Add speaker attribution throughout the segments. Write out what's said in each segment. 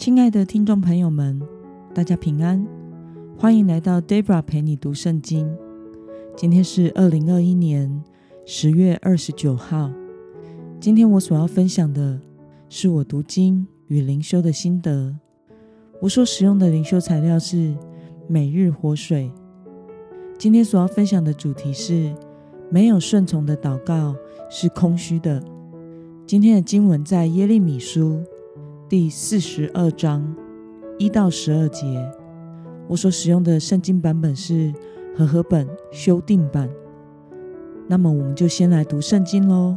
Speaker 1: 亲爱的听众朋友们，大家平安，欢迎来到 Debra 陪你读圣经。今天是二零二一年十月二十九号。今天我所要分享的是我读经与灵修的心得。我所使用的灵修材料是每日活水。今天所要分享的主题是：没有顺从的祷告是空虚的。今天的经文在耶利米书。第四十二章一到十二节，我所使用的圣经版本是和合本修订版。那么，我们就先来读圣经喽。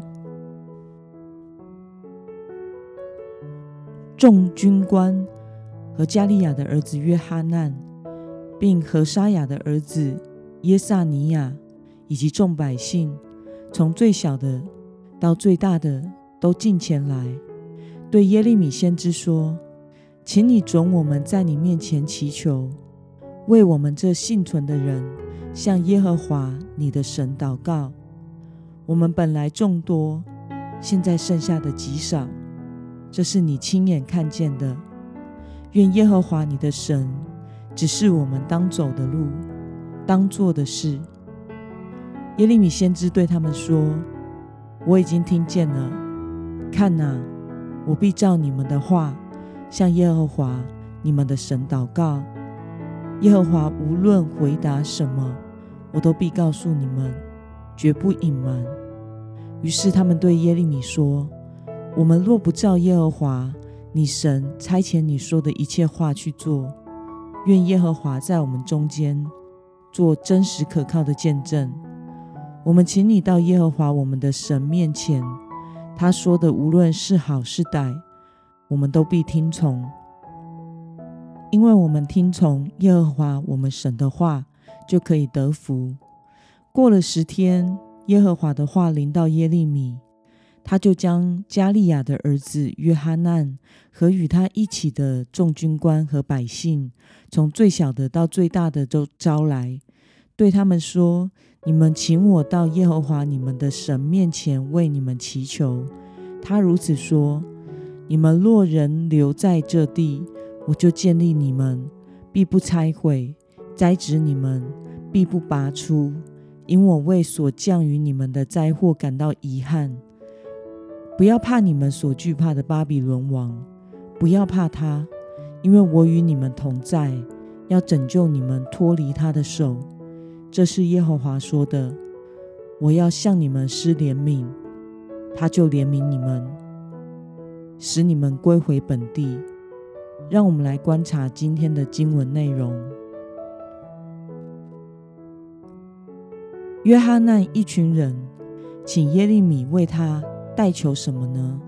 Speaker 1: 众军官和加利亚的儿子约哈难，并何沙雅的儿子耶萨尼亚，以及众百姓，从最小的到最大的，都进前来。对耶利米先知说：“请你准我们在你面前祈求，为我们这幸存的人向耶和华你的神祷告。我们本来众多，现在剩下的极少，这是你亲眼看见的。愿耶和华你的神指示我们当走的路，当做的事。”耶利米先知对他们说：“我已经听见了，看哪。”我必照你们的话，向耶和华你们的神祷告。耶和华无论回答什么，我都必告诉你们，绝不隐瞒。于是他们对耶利米说：“我们若不照耶和华你神差遣你说的一切话去做，愿耶和华在我们中间做真实可靠的见证。我们请你到耶和华我们的神面前。”他说的无论是好是歹，我们都必听从，因为我们听从耶和华我们神的话，就可以得福。过了十天，耶和华的话临到耶利米，他就将加利亚的儿子约哈难和与他一起的众军官和百姓，从最小的到最大的都招来，对他们说。你们请我到耶和华你们的神面前为你们祈求。他如此说：你们若人留在这地，我就建立你们，必不拆毁；栽植你们，必不拔出。因我为所降于你们的灾祸感到遗憾。不要怕你们所惧怕的巴比伦王，不要怕他，因为我与你们同在，要拯救你们脱离他的手。这是耶和华说的：“我要向你们施怜悯，他就怜悯你们，使你们归回本地。”让我们来观察今天的经文内容。约哈难一群人请耶利米为他代求什么呢？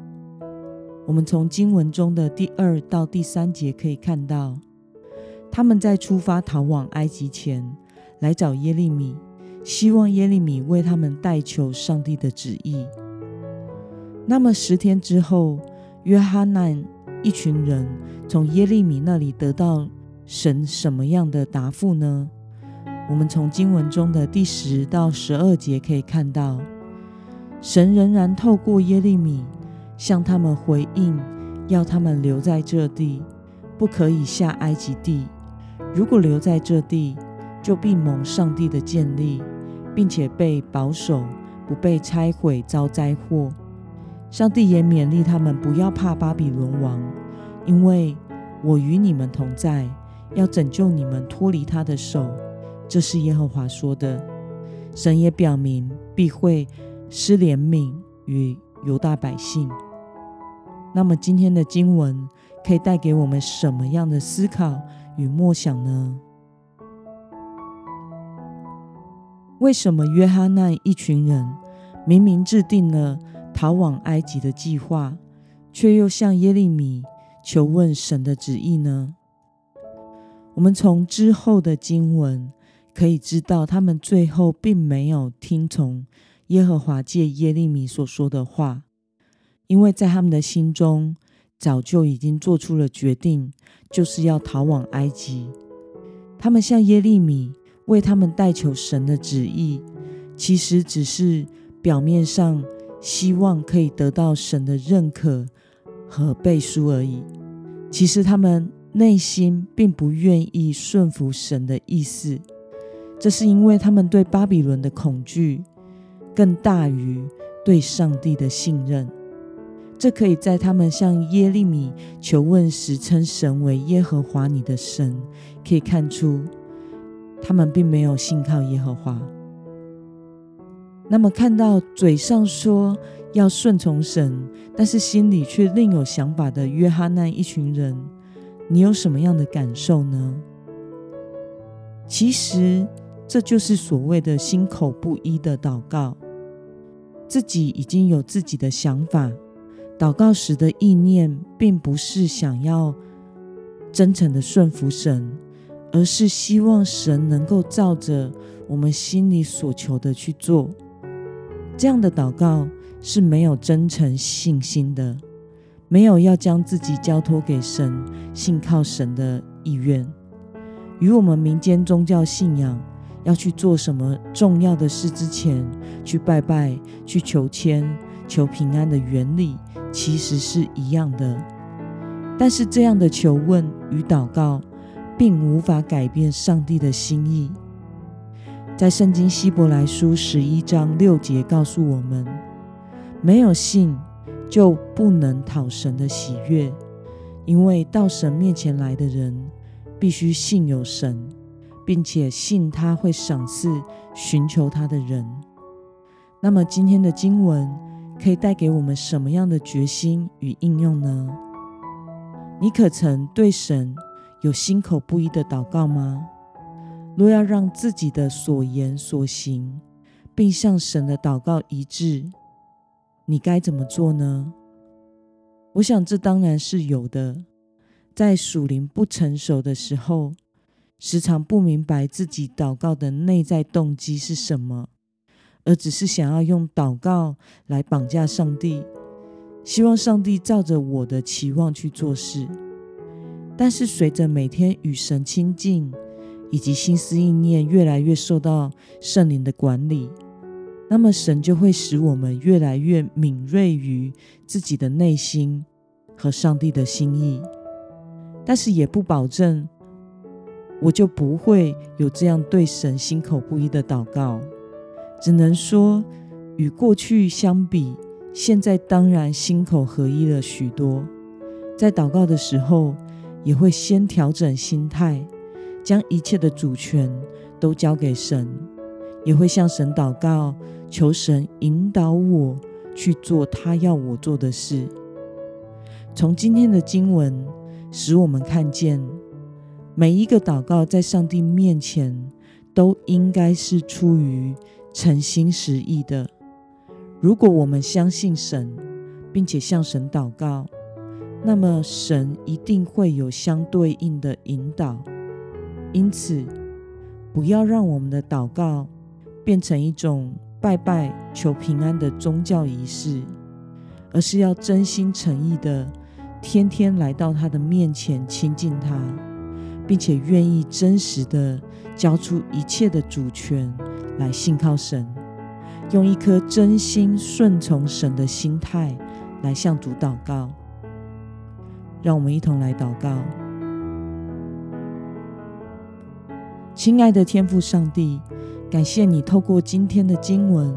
Speaker 1: 我们从经文中的第二到第三节可以看到，他们在出发逃往埃及前。来找耶利米，希望耶利米为他们代求上帝的旨意。那么十天之后，约哈难一群人从耶利米那里得到神什么样的答复呢？我们从经文中的第十到十二节可以看到，神仍然透过耶利米向他们回应，要他们留在这地，不可以下埃及地。如果留在这地，就必蒙上帝的建立，并且被保守，不被拆毁、遭灾祸。上帝也勉励他们不要怕巴比伦王，因为我与你们同在，要拯救你们脱离他的手。这是耶和华说的。神也表明必会施怜悯与犹大百姓。那么今天的经文可以带给我们什么样的思考与默想呢？为什么约翰那一群人明明制定了逃往埃及的计划，却又向耶利米求问神的旨意呢？我们从之后的经文可以知道，他们最后并没有听从耶和华借耶利米所说的话，因为在他们的心中早就已经做出了决定，就是要逃往埃及。他们向耶利米。为他们代求神的旨意，其实只是表面上希望可以得到神的认可和背书而已。其实他们内心并不愿意顺服神的意思，这是因为他们对巴比伦的恐惧更大于对上帝的信任。这可以在他们向耶利米求问时称神为耶和华你的神，可以看出他们并没有信靠耶和华。那么，看到嘴上说要顺从神，但是心里却另有想法的约哈难一群人，你有什么样的感受呢？其实，这就是所谓的心口不一的祷告，自己已经有自己的想法。祷告时的意念，并不是想要真诚的顺服神，而是希望神能够照着我们心里所求的去做。这样的祷告是没有真诚信心的，没有要将自己交托给神、信靠神的意愿。与我们民间宗教信仰要去做什么重要的事之前，去拜拜、去求签、求平安的原理。其实是一样的，但是这样的求问与祷告，并无法改变上帝的心意。在圣经希伯来书十一章六节告诉我们：没有信，就不能讨神的喜悦，因为到神面前来的人，必须信有神，并且信他会赏赐寻求他的人。那么今天的经文。可以带给我们什么样的决心与应用呢？你可曾对神有心口不一的祷告吗？若要让自己的所言所行，并向神的祷告一致，你该怎么做呢？我想这当然是有的。在属灵不成熟的时候，时常不明白自己祷告的内在动机是什么。而只是想要用祷告来绑架上帝，希望上帝照着我的期望去做事。但是随着每天与神亲近，以及心思意念越来越受到圣灵的管理，那么神就会使我们越来越敏锐于自己的内心和上帝的心意。但是也不保证我就不会有这样对神心口不一的祷告。只能说，与过去相比，现在当然心口合一了许多。在祷告的时候，也会先调整心态，将一切的主权都交给神，也会向神祷告，求神引导我去做他要我做的事。从今天的经文，使我们看见，每一个祷告在上帝面前，都应该是出于。诚心实意的，如果我们相信神，并且向神祷告，那么神一定会有相对应的引导。因此，不要让我们的祷告变成一种拜拜求平安的宗教仪式，而是要真心诚意的天天来到他的面前亲近他，并且愿意真实的交出一切的主权。来信靠神，用一颗真心顺从神的心态来向主祷告。让我们一同来祷告，亲爱的天父上帝，感谢你透过今天的经文，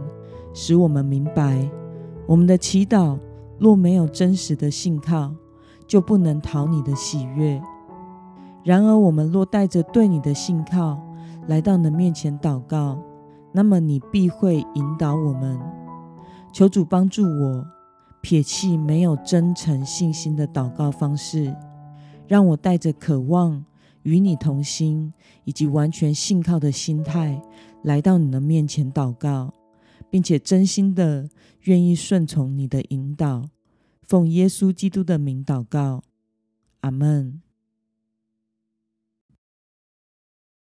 Speaker 1: 使我们明白，我们的祈祷若没有真实的信靠，就不能讨你的喜悦。然而，我们若带着对你的信靠来到你的面前祷告，那么你必会引导我们，求主帮助我撇弃没有真诚信心的祷告方式，让我带着渴望与你同心以及完全信靠的心态来到你的面前祷告，并且真心的愿意顺从你的引导，奉耶稣基督的名祷告，阿门。